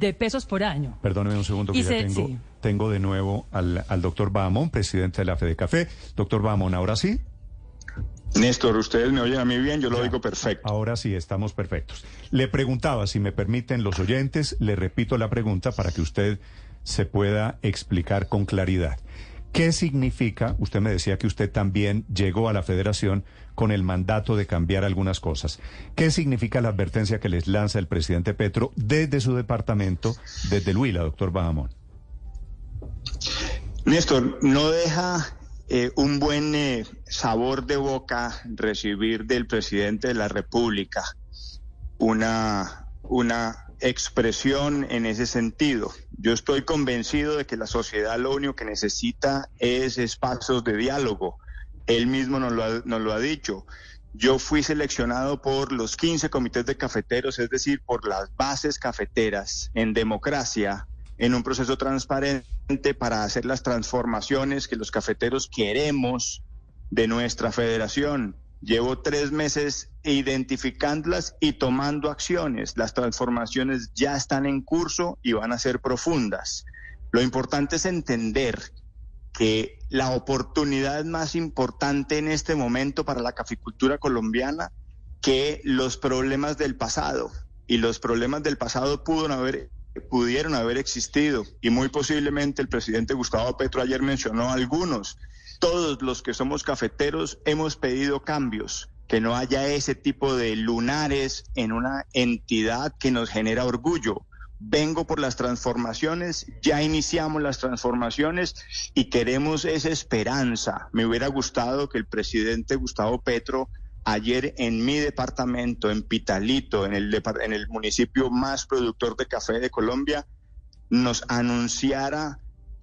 De pesos por año. Perdóneme un segundo que Y ya se- tengo, sí. tengo de nuevo al, al doctor Bahamón, presidente de la Fede Café. Doctor Bahamón, ahora sí. Néstor, ustedes me oyen a mí bien, yo lo oigo perfecto. Ahora sí, estamos perfectos. Le preguntaba, si me permiten los oyentes, le repito la pregunta para que usted se pueda explicar con claridad. ¿Qué significa, usted me decía que usted también llegó a la federación con el mandato de cambiar algunas cosas? ¿Qué significa la advertencia que les lanza el presidente Petro desde su departamento, desde el Huila, doctor Bahamón? Néstor, no deja eh, un buen eh, sabor de boca recibir del presidente de la República una, una expresión en ese sentido. Yo estoy convencido de que la sociedad lo único que necesita es espacios de diálogo. Él mismo nos lo ha, nos lo ha dicho. Yo fui seleccionado por los 15 comités de cafeteros, es decir, por las bases cafeteras en democracia, en un proceso transparente para hacer las transformaciones que los cafeteros queremos de nuestra federación. Llevo tres meses identificándolas y tomando acciones. Las transformaciones ya están en curso y van a ser profundas. Lo importante es entender que la oportunidad más importante en este momento para la caficultura colombiana que los problemas del pasado. Y los problemas del pasado pudieron haber, pudieron haber existido. Y muy posiblemente el presidente Gustavo Petro ayer mencionó algunos. Todos los que somos cafeteros hemos pedido cambios, que no haya ese tipo de lunares en una entidad que nos genera orgullo. Vengo por las transformaciones, ya iniciamos las transformaciones y queremos esa esperanza. Me hubiera gustado que el presidente Gustavo Petro ayer en mi departamento, en Pitalito, en el, en el municipio más productor de café de Colombia, nos anunciara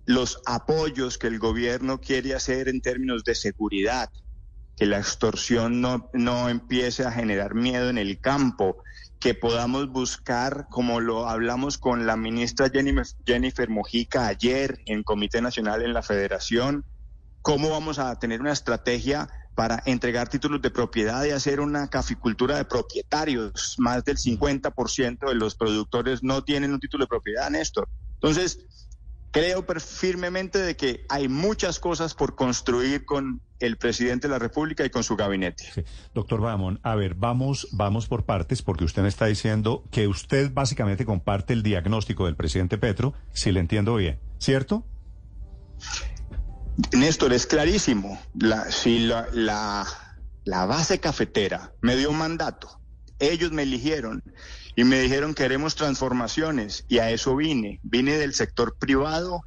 los apoyos que el gobierno quiere hacer en términos de seguridad, que la extorsión no, no empiece a generar miedo en el campo, que podamos buscar, como lo hablamos con la ministra Jennifer, Mojica ayer en Comité Nacional en la Federación, cómo vamos a tener una estrategia para entregar títulos de propiedad y hacer una caficultura de propietarios. Más del 50% de los productores no tienen un título de propiedad, Néstor. Entonces, creo firmemente de que hay muchas cosas por construir con el presidente de la República y con su gabinete. Sí. Doctor Bahamón, a ver, vamos, vamos por partes, porque usted me está diciendo que usted básicamente comparte el diagnóstico del presidente Petro, si le entiendo bien, ¿cierto? Néstor, es clarísimo. La, si la, la, la base cafetera me dio un mandato, ellos me eligieron y me dijeron queremos transformaciones y a eso vine. Vine del sector privado,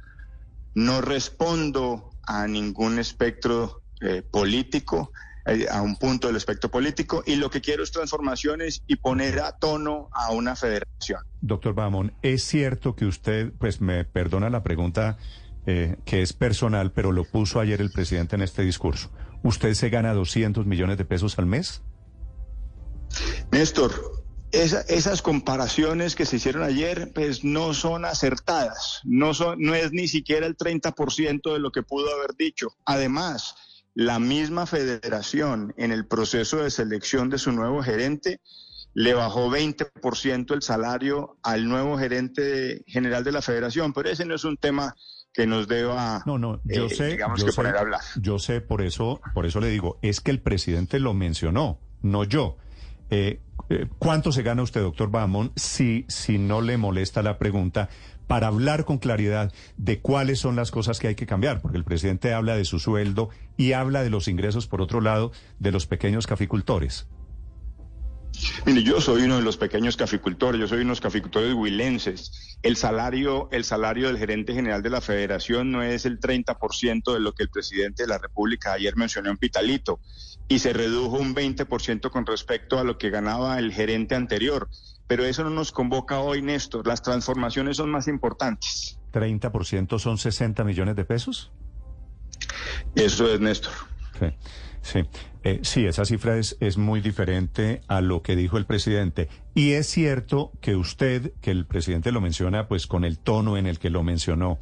no respondo a ningún espectro eh, político, eh, a un punto del espectro político y lo que quiero es transformaciones y poner a tono a una federación. Doctor Bahamón, es cierto que usted, pues me perdona la pregunta eh, que es personal, pero lo puso ayer el presidente en este discurso. ¿Usted se gana 200 millones de pesos al mes? Néstor, esa- esas comparaciones que se hicieron ayer, pues no son acertadas. No, son, no es ni siquiera el 30% de lo que pudo haber dicho. Además, la misma federación en el proceso de selección de su nuevo gerente le bajó 20% el salario al nuevo gerente general de la federación, pero ese no es un tema que nos deba, No, no, yo eh, sé, digamos yo que sé, poner a hablar. yo sé, por eso, por eso le digo, es que el presidente lo mencionó, no yo. Eh, eh, ¿Cuánto se gana usted, doctor Bahamón, si, si no le molesta la pregunta, para hablar con claridad de cuáles son las cosas que hay que cambiar? Porque el presidente habla de su sueldo y habla de los ingresos, por otro lado, de los pequeños caficultores. Mire, yo soy uno de los pequeños caficultores, yo soy unos caficultores huilenses. El salario, el salario del gerente general de la federación no es el 30% de lo que el presidente de la República ayer mencionó en Pitalito y se redujo un 20% con respecto a lo que ganaba el gerente anterior. pero eso no nos convoca hoy, Néstor. Las transformaciones son más importantes. ¿30% son 60 millones de pesos? Eso es, Néstor. Sí, sí. Eh, sí, esa cifra es, es muy diferente a lo que dijo el presidente. Y es cierto que usted, que el presidente lo menciona pues con el tono en el que lo mencionó,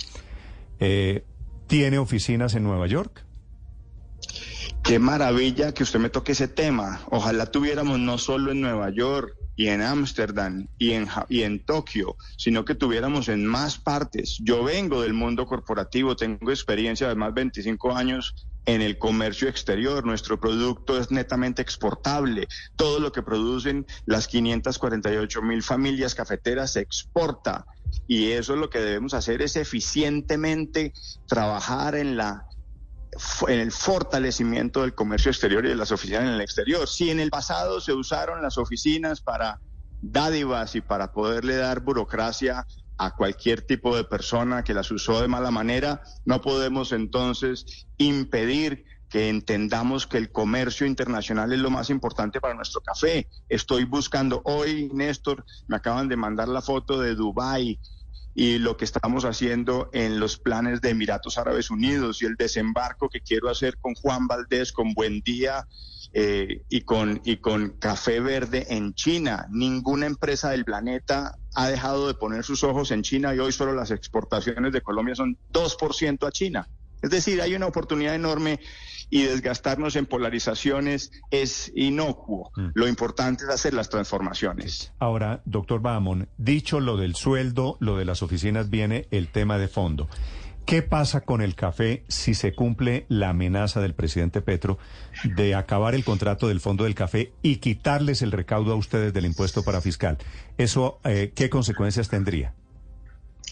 eh, ¿tiene oficinas en Nueva York? Qué maravilla que usted me toque ese tema. Ojalá tuviéramos no solo en Nueva York y en Ámsterdam y en, y en Tokio, sino que tuviéramos en más partes. Yo vengo del mundo corporativo, tengo experiencia de más de 25 años en el comercio exterior. Nuestro producto es netamente exportable. Todo lo que producen las 548 mil familias cafeteras se exporta. Y eso es lo que debemos hacer, es eficientemente trabajar en la en el fortalecimiento del comercio exterior y de las oficinas en el exterior. Si en el pasado se usaron las oficinas para dádivas y para poderle dar burocracia a cualquier tipo de persona que las usó de mala manera, no podemos entonces impedir que entendamos que el comercio internacional es lo más importante para nuestro café. Estoy buscando hoy, Néstor, me acaban de mandar la foto de Dubái y lo que estamos haciendo en los planes de Emiratos Árabes Unidos y el desembarco que quiero hacer con Juan Valdés, con Buen Día eh, y, con, y con Café Verde en China. Ninguna empresa del planeta ha dejado de poner sus ojos en China y hoy solo las exportaciones de Colombia son 2% a China. Es decir, hay una oportunidad enorme y desgastarnos en polarizaciones es inocuo. Mm. Lo importante es hacer las transformaciones. Ahora, doctor Bamon, dicho lo del sueldo, lo de las oficinas, viene el tema de fondo. ¿Qué pasa con el café si se cumple la amenaza del presidente Petro de acabar el contrato del Fondo del Café y quitarles el recaudo a ustedes del impuesto para fiscal? ¿Eso eh, qué consecuencias tendría?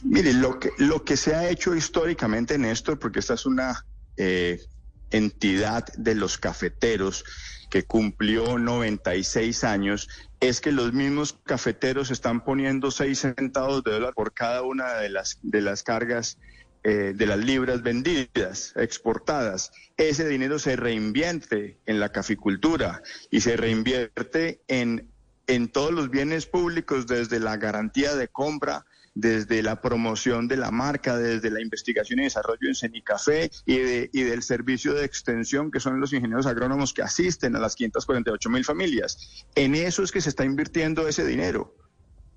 Mire, lo que, lo que se ha hecho históricamente, Néstor, porque esta es una eh, entidad de los cafeteros que cumplió 96 años, es que los mismos cafeteros están poniendo 6 centavos de dólar por cada una de las, de las cargas eh, de las libras vendidas, exportadas. Ese dinero se reinvierte en la caficultura y se reinvierte en, en todos los bienes públicos, desde la garantía de compra desde la promoción de la marca, desde la investigación y desarrollo en Cenicafé y, de, y del servicio de extensión, que son los ingenieros agrónomos que asisten a las 548 mil familias. En eso es que se está invirtiendo ese dinero.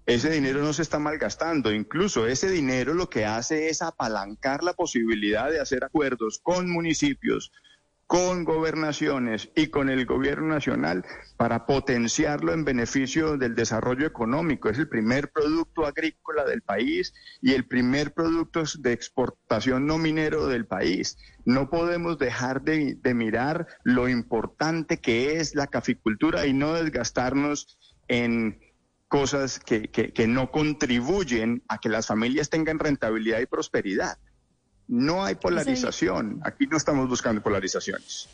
Ese dinero no se está malgastando, incluso ese dinero lo que hace es apalancar la posibilidad de hacer acuerdos con municipios, con gobernaciones y con el gobierno nacional para potenciarlo en beneficio del desarrollo económico. Es el primer producto agrícola del país y el primer producto de exportación no minero del país. No podemos dejar de, mirar lo importante que es la caficultura y no desgastarnos en cosas que, que no contribuyen a que las familias tengan rentabilidad y prosperidad. No hay polarización. Aquí no estamos buscando polarizaciones.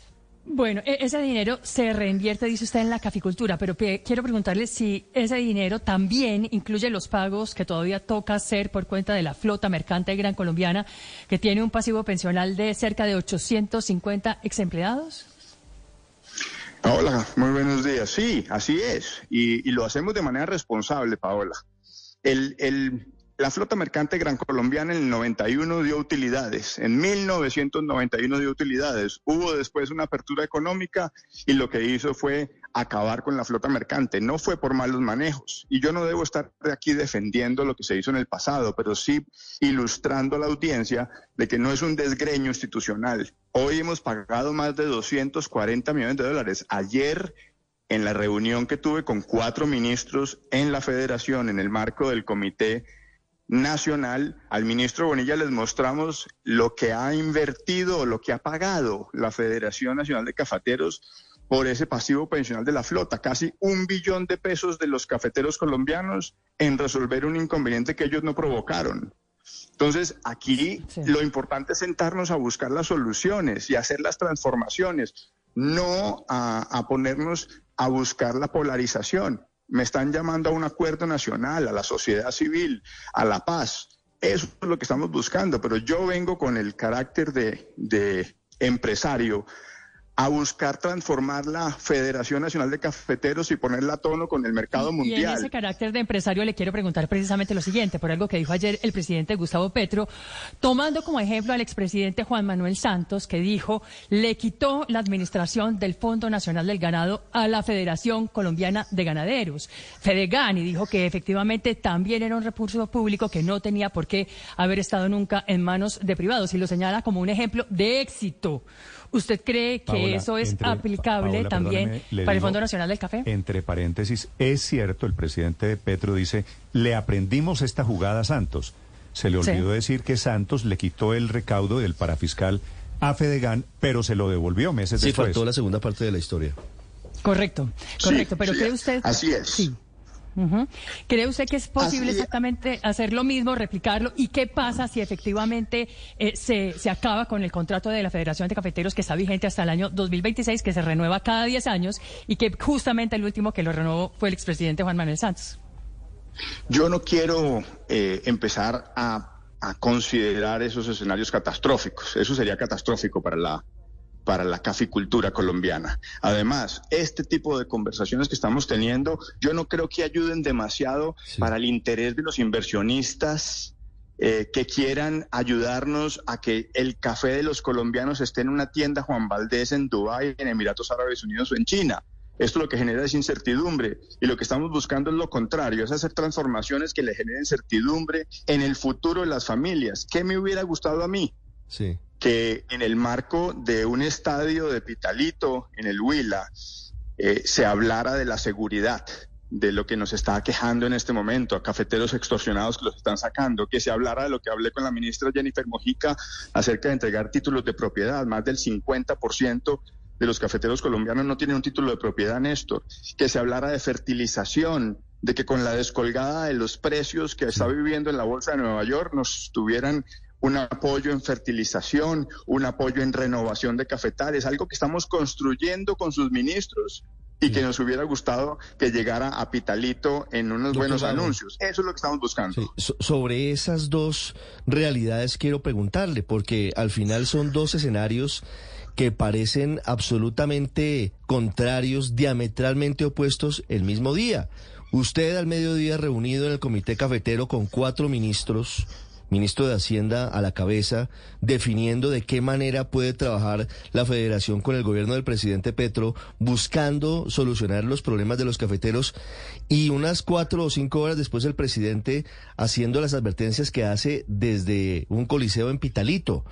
Bueno, e-, ese dinero se reinvierte, dice usted, en la caficultura, pero quiero preguntarle si ese dinero también incluye los pagos que todavía toca hacer por cuenta de la flota mercante gran colombiana, que tiene un pasivo pensional de cerca de 850 ex empleados. Hola, muy buenos días. Sí, así es. Y, lo hacemos de manera responsable, Paola. El, el, la flota mercante gran colombiana en el 91 dio utilidades, en 1991 dio utilidades. Hubo después una apertura económica y lo que hizo fue acabar con la flota mercante. No fue por malos manejos. Y yo no debo estar aquí defendiendo lo que se hizo en el pasado, pero sí ilustrando a la audiencia de que no es un desgreño institucional. Hoy hemos pagado más de 240 millones de dólares. Ayer en la reunión que tuve con cuatro ministros en la federación en el marco del comité nacional, al ministro Bonilla les mostramos lo que ha invertido, lo que ha pagado la Federación Nacional de Cafeteros por ese pasivo pensional de la flota, casi un billón de pesos de los cafeteros colombianos en resolver un inconveniente que ellos no provocaron. Entonces, aquí lo importante es sentarnos a buscar las soluciones y hacer las transformaciones, no a, a ponernos a buscar la polarización me están llamando a un acuerdo nacional, a la sociedad civil, a la paz. Eso es lo que estamos buscando, pero yo vengo con el carácter de, empresario a buscar transformar la Federación Nacional de Cafeteros y ponerla a tono con el mercado mundial. Y en ese carácter de empresario le quiero preguntar precisamente lo siguiente, por algo que dijo ayer el presidente Gustavo Petro, tomando como ejemplo al expresidente Juan Manuel Santos, que dijo, le quitó la administración del Fondo Nacional del Ganado a la Federación Colombiana de Ganaderos, Fedegan, y dijo que efectivamente también era un recurso público que no tenía por qué haber estado nunca en manos de privados, y lo señala como un ejemplo de éxito. ¿Usted cree que eso es aplicable también para el Fondo Nacional del Café? Entre paréntesis, es cierto, el presidente de Petro dice, le aprendimos esta jugada a Santos. Se le olvidó decir que Santos le quitó el recaudo del parafiscal a Fedegan, pero se lo devolvió meses después. Sí, faltó la segunda parte de la historia. Correcto, correcto. pero ¿cree usted? Así es. Sí. ¿Cree usted que es posible exactamente hacer lo mismo, replicarlo? ¿Y qué pasa si efectivamente eh, se, se, acaba con el contrato de la Federación de Cafeteros que está vigente hasta el año 2026, que se renueva cada 10 años y que justamente el último que lo renovó fue el expresidente Juan Manuel Santos? Yo no quiero eh, empezar a, a considerar esos escenarios catastróficos. Eso sería catastrófico para la para la caficultura colombiana. Además, este tipo de conversaciones que estamos teniendo, yo no creo que ayuden demasiado para el interés de los inversionistas eh, que quieran ayudarnos a que el café de los colombianos esté en una tienda Juan Valdés en Dubái, en Emiratos Árabes Unidos o en China. Esto lo que genera es incertidumbre y lo que estamos buscando es lo contrario, es hacer transformaciones que le generen certidumbre en el futuro de las familias. ¿Qué me hubiera gustado a mí? Sí. que en el marco de un estadio de Pitalito, en el Huila, eh, se hablara de la seguridad, de lo que nos está quejando en este momento, a cafeteros extorsionados que los están sacando, que se hablara de lo que hablé con la ministra Jennifer Mojica acerca de entregar títulos de propiedad, más del 50% de los cafeteros colombianos no tienen un título de propiedad, Néstor, que se hablara de fertilización, de que con la descolgada de los precios que está viviendo en la Bolsa de Nueva York nos tuvieran un apoyo en fertilización, un apoyo en renovación de cafetales, algo que estamos construyendo con sus ministros y que nos hubiera gustado que llegara a Pitalito en unos buenos anuncios. Eso es lo que estamos buscando. sobre esas dos realidades quiero preguntarle, porque al final son dos escenarios que parecen absolutamente contrarios, diametralmente opuestos el mismo día. Usted al mediodía reunido en el comité cafetero con cuatro ministros, ministro de Hacienda a la cabeza, definiendo de qué manera puede trabajar la federación con el gobierno del presidente Petro, buscando solucionar los problemas de los cafeteros y unas cuatro o cinco horas después el presidente haciendo las advertencias que hace desde un coliseo en Pitalito.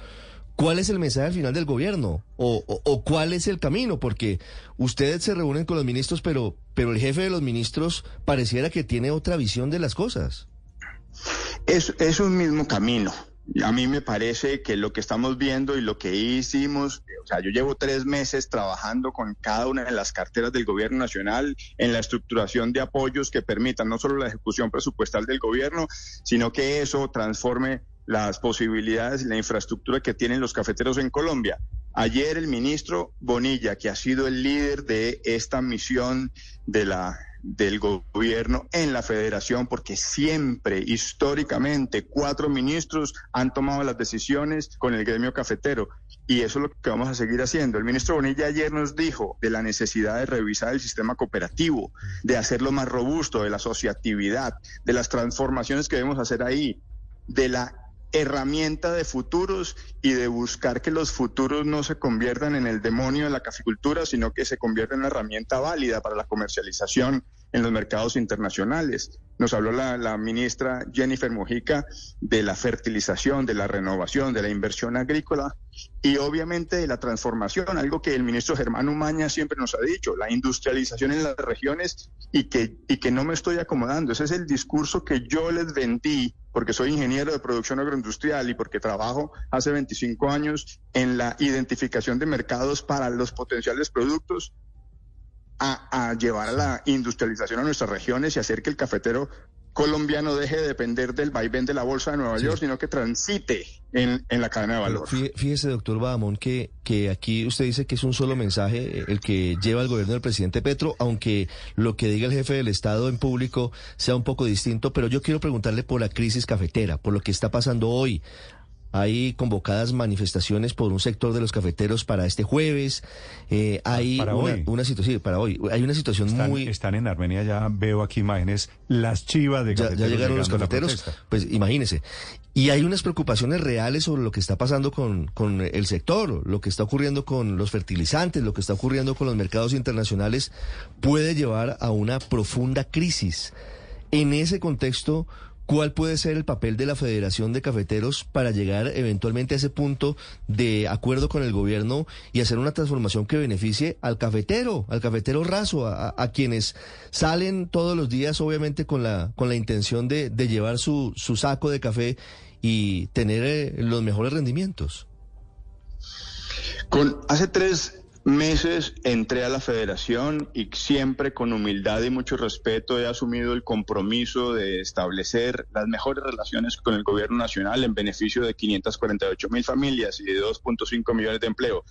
¿Cuál es el mensaje al final del gobierno? O, o, cuál es el camino? Porque ustedes se reúnen con los ministros, pero, pero el jefe de los ministros pareciera que tiene otra visión de las cosas. Es, es un mismo camino. A mí me parece que lo que estamos viendo y lo que hicimos, o sea, yo llevo tres meses trabajando con cada una de las carteras del gobierno nacional en la estructuración de apoyos que permitan no solo la ejecución presupuestal del gobierno, sino que eso transforme las posibilidades y la infraestructura que tienen los cafeteros en Colombia. Ayer el ministro Bonilla, que ha sido el líder de esta misión del gobierno en la federación, porque siempre, históricamente, cuatro ministros han tomado las decisiones con el gremio cafetero. Y eso es lo que vamos a seguir haciendo. El ministro Bonilla ayer nos dijo de la necesidad de revisar el sistema cooperativo, de hacerlo más robusto, de la asociatividad, de las transformaciones que debemos hacer ahí, de la herramienta de futuros y de buscar que los futuros no se conviertan en el demonio de la caficultura, sino que se conviertan en una herramienta válida para la comercialización en los mercados internacionales. Nos habló la, ministra Jennifer Mojica de la fertilización, de la renovación, de la inversión agrícola y obviamente de la transformación, algo que el ministro Germán Umaña siempre nos ha dicho, la industrialización en las regiones y que, y que no me estoy acomodando. Ese es el discurso que yo les vendí porque soy ingeniero de producción agroindustrial y porque trabajo hace 25 años en la identificación de mercados para los potenciales productos a, llevar a la industrialización a nuestras regiones y hacer que el cafetero colombiano deje de depender del vaivén de la bolsa de Nueva York, sino que transite en, la cadena de valor. Fíjese, doctor Bahamón, que, que aquí usted dice que es un solo mensaje el que lleva el gobierno del presidente Petro, aunque lo que diga el jefe del Estado en público sea un poco distinto, pero yo quiero preguntarle por la crisis cafetera, por lo que está pasando hoy. Hay convocadas manifestaciones por un sector de los cafeteros para este jueves. Eh, hay para una, hoy. una situación, sí, para hoy. Hay una situación Están, muy... están en Armenia, ya veo aquí imágenes, las chivas de cafeteros. ya llegaron los cafeteros, pues imagínese. Y hay unas preocupaciones reales sobre lo que está pasando con, con el sector, lo que está ocurriendo con los fertilizantes, lo que está ocurriendo con los mercados internacionales, puede llevar a una profunda crisis. En ese contexto, ¿cuál puede ser el papel de la Federación de Cafeteros para llegar eventualmente a ese punto de acuerdo con el gobierno y hacer una transformación que beneficie al cafetero, al cafetero raso, a, quienes salen todos los días, obviamente, con la, con la intención de, de llevar su, su saco de café y tener eh, los mejores rendimientos? Con, hace tres meses entré a la federación y siempre con humildad y mucho respeto he asumido el compromiso de establecer las mejores relaciones con el gobierno nacional en beneficio de 548 mil familias y de 2.5 millones de empleo.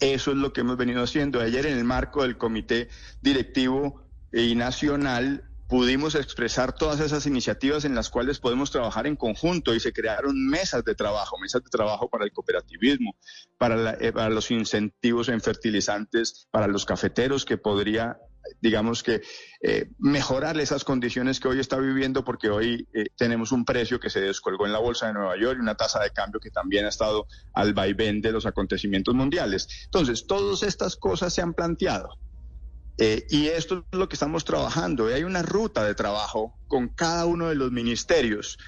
Eso es lo que hemos venido haciendo. Ayer en el marco del comité directivo y nacional pudimos expresar todas esas iniciativas en las cuales podemos trabajar en conjunto y se crearon mesas de trabajo, mesas de trabajo para el cooperativismo, para, la- eh, para los incentivos en fertilizantes, para los cafeteros que podría digamos que eh, mejorar esas condiciones que hoy está viviendo porque hoy eh, tenemos un precio que se descolgó en la bolsa de Nueva York y una tasa de cambio que también ha estado al vaivén de los acontecimientos mundiales. Entonces, todas estas cosas se han planteado. Eh, y esto es lo que estamos trabajando. Hay una ruta de trabajo con cada uno de los ministerios.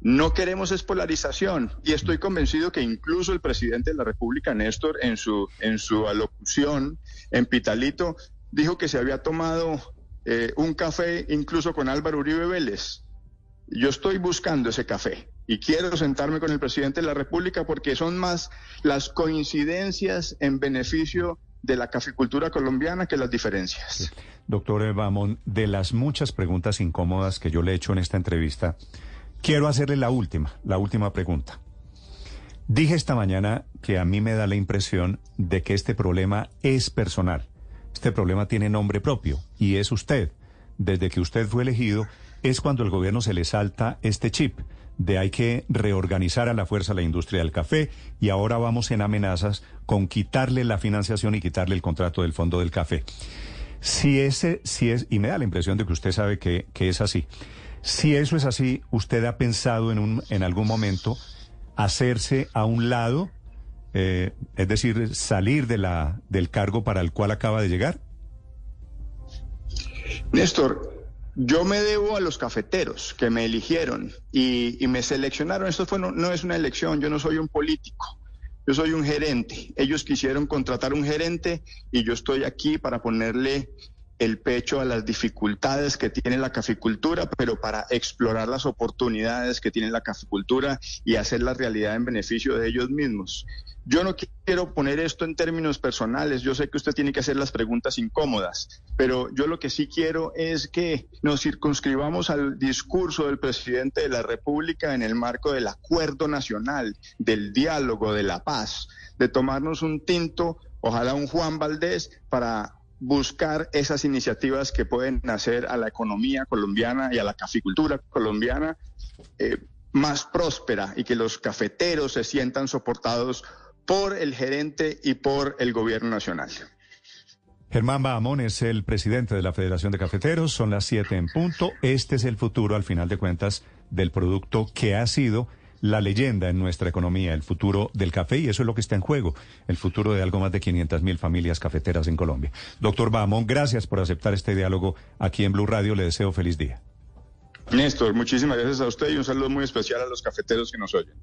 No queremos es polarización y estoy convencido que incluso el presidente de la República, Néstor, en su, en su alocución en Pitalito, dijo que se había tomado eh, un café incluso con Álvaro Uribe Vélez. Yo estoy buscando ese café y quiero sentarme con el presidente de la República porque son más las coincidencias en beneficio de la caficultura colombiana que las diferencias. Doctor Bamón, de las muchas preguntas incómodas que yo le he hecho en esta entrevista, quiero hacerle la última, la última pregunta. Dije esta mañana que a mí me da la impresión de que este problema es personal. Este problema tiene nombre propio y es usted. Desde que usted fue elegido es cuando el gobierno se le salta este chip de hay que reorganizar a la fuerza la industria del café y ahora vamos en amenazas con quitarle la financiación y quitarle el contrato del fondo del café. Si ese, si es, y me da la impresión de que usted sabe que, que es así. Si eso es así, ¿usted ha pensado en, un, en algún momento hacerse a un lado, eh, es decir, salir de la, del cargo para el cual acaba de llegar? Néstor, yo me debo a los cafeteros que me eligieron y, y me seleccionaron. Esto fue, no, no es una elección, yo no soy un político. Yo soy un gerente. Ellos quisieron contratar un gerente y yo estoy aquí para ponerle el pecho a las dificultades que tiene la caficultura, pero para explorar las oportunidades que tiene la caficultura y hacer la realidad en beneficio de ellos mismos. Yo no quiero poner esto en términos personales, yo sé que usted tiene que hacer las preguntas incómodas, pero yo lo que sí quiero es que nos circunscribamos al discurso del presidente de la República en el marco del acuerdo nacional, del diálogo, de la paz, de tomarnos un tinto, ojalá un Juan Valdés, para buscar esas iniciativas que pueden hacer a la economía colombiana y a la caficultura colombiana eh, más próspera y que los cafeteros se sientan soportados por el gerente y por el gobierno nacional. Germán Bahamón es el presidente de la Federación de Cafeteros, son las siete en punto. Este es el futuro, al final de cuentas, del producto que ha sido la leyenda en nuestra economía, el futuro del café, y eso es lo que está en juego, el futuro de algo más de 500 mil familias cafeteras en Colombia. Doctor Bahamón, gracias por aceptar este diálogo aquí en Blue Radio. Le deseo feliz día. Néstor, muchísimas gracias a usted y un saludo muy especial a los cafeteros que nos oyen.